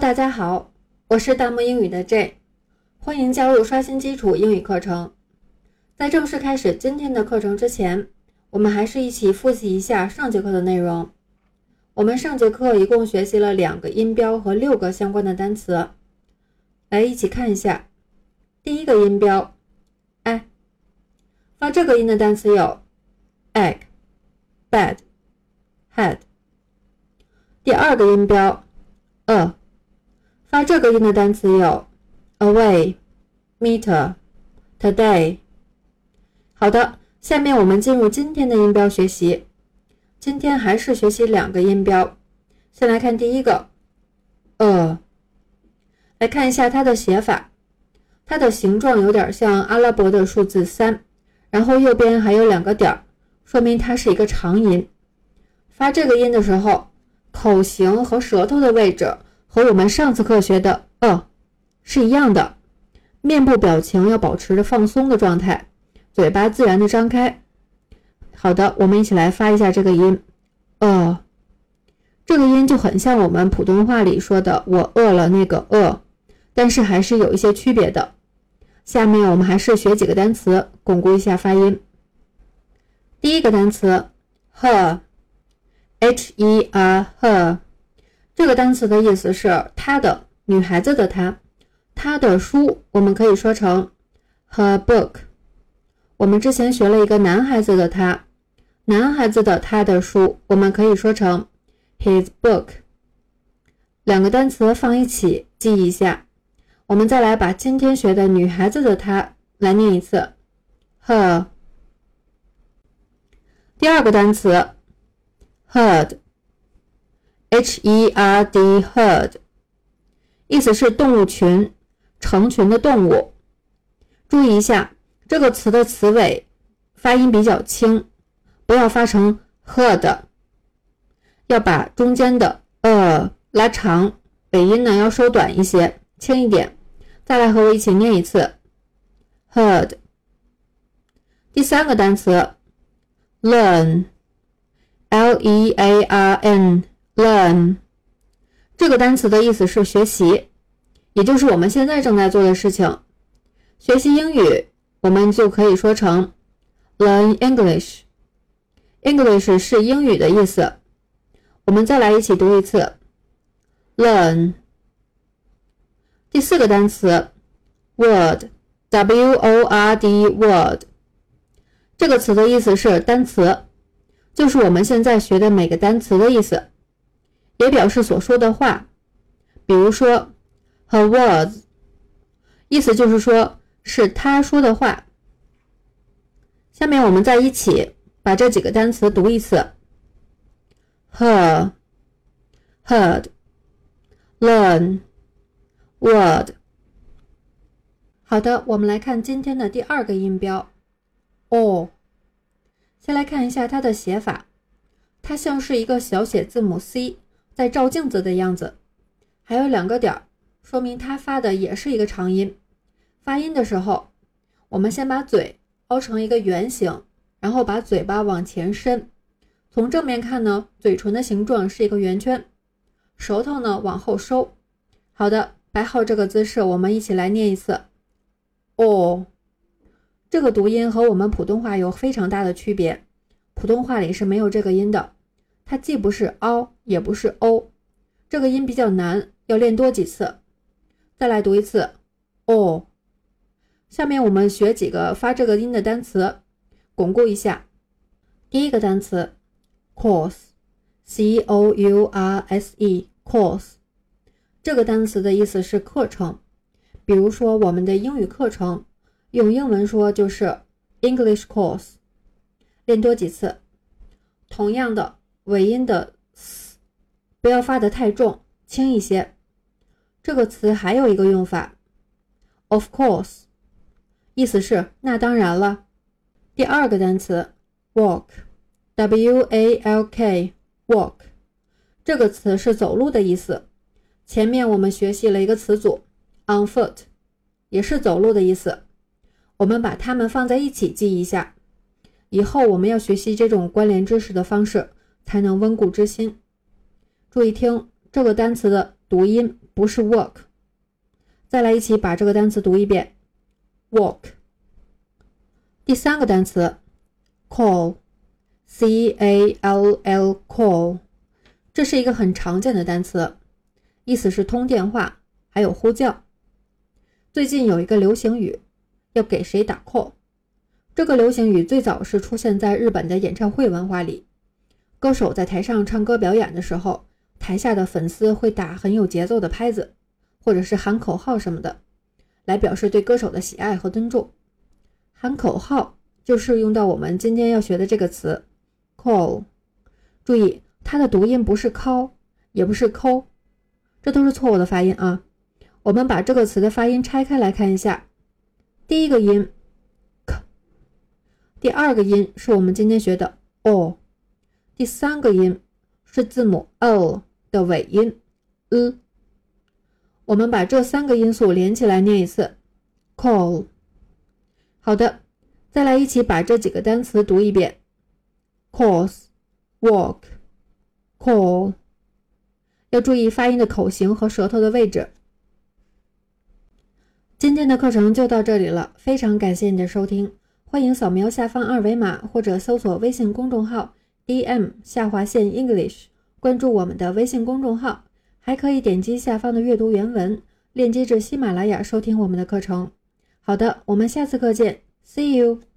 大家好，我是大漠英语的 J，欢迎加入刷新基础英语课程。在正式开始今天的课程之前，我们还是一起复习一下上节课的内容。我们上节课一共学习了两个音标和六个相关的单词，来一起看一下。第一个音标 i，发这个音的单词有 egg、bed、head。第二个音标 a。发这个音的单词有 away、meter、today。好的，下面我们进入今天的音标学习。今天还是学习两个音标。先来看第一个 a，来看一下它的写法。它的形状有点像阿拉伯的数字三，然后右边还有两个点儿，说明它是一个长音。发这个音的时候，口型和舌头的位置。和我们上次课学的“呃”是一样的，面部表情要保持着放松的状态，嘴巴自然的张开。好的，我们一起来发一下这个音“呃”，这个音就很像我们普通话里说的“我饿了”那个“饿”，但是还是有一些区别的。下面我们还是学几个单词，巩固一下发音。第一个单词 “her”，H-E-R，her。这个单词的意思是她的女孩子的她，她的书我们可以说成 her book。我们之前学了一个男孩子的他，男孩子的他的书我们可以说成 his book。两个单词放一起记一下。我们再来把今天学的女孩子的她来念一次 her。第二个单词 heard。H E R D herd，意思是动物群，成群的动物。注意一下这个词的词尾发音比较轻，不要发成 herd，要把中间的呃拉长，尾音呢要收短一些，轻一点。再来和我一起念一次 herd。第三个单词 learn，L E A R N。Learn 这个单词的意思是学习，也就是我们现在正在做的事情。学习英语，我们就可以说成 learn English。English 是英语的意思。我们再来一起读一次 learn。第四个单词 word，W-O-R-D，word 这个词的意思是单词，就是我们现在学的每个单词的意思。也表示所说的话，比如说 her words，意思就是说是他说的话。下面我们再一起把这几个单词读一次：her、heard、learn、word。好的，我们来看今天的第二个音标 o。先来看一下它的写法，它像是一个小写字母 C。在照镜子的样子，还有两个点儿，说明他发的也是一个长音。发音的时候，我们先把嘴凹成一个圆形，然后把嘴巴往前伸。从正面看呢，嘴唇的形状是一个圆圈，舌头呢往后收。好的，摆好这个姿势，我们一起来念一次。哦，这个读音和我们普通话有非常大的区别，普通话里是没有这个音的。它既不是凹，也不是 o，这个音比较难，要练多几次。再来读一次，o。下面我们学几个发这个音的单词，巩固一下。第一个单词 course，c o u r s e，course，这个单词的意思是课程。比如说我们的英语课程，用英文说就是 English course。练多几次。同样的。尾音的 s 不要发的太重，轻一些。这个词还有一个用法，of course，意思是那当然了。第二个单词 walk，w a l k，walk，这个词是走路的意思。前面我们学习了一个词组 on foot，也是走路的意思。我们把它们放在一起记一下，以后我们要学习这种关联知识的方式。才能温故知新。注意听这个单词的读音不是 work。再来一起把这个单词读一遍，walk。第三个单词，call，c a l l call，这是一个很常见的单词，意思是通电话，还有呼叫。最近有一个流行语，要给谁打 call。这个流行语最早是出现在日本的演唱会文化里，歌手在台上唱歌表演的时候，台下的粉丝会打很有节奏的拍子，或者是喊口号什么的，来表示对歌手的喜爱和尊重。喊口号就是用到我们今天要学的这个词 call。注意，它的读音不是 call，也不是 call，这都是错误的发音啊。我们把这个词的发音拆开来看一下，第一个音 k，。第二个音是我们今天学的 o，第三个音是字母 o 的尾音 u。我们把这三个音素连起来念一次，call。好的，再来一起把这几个单词读一遍：course，walk，call。要注意发音的口型和舌头的位置。今天的课程就到这里了，非常感谢你的收听。欢迎扫描下方二维码，或者搜索微信公众号 “dm 下划线 English”，关注我们的微信公众号。还可以点击下方的阅读原文链接至喜马拉雅收听我们的课程。好的，我们下次课见，See you。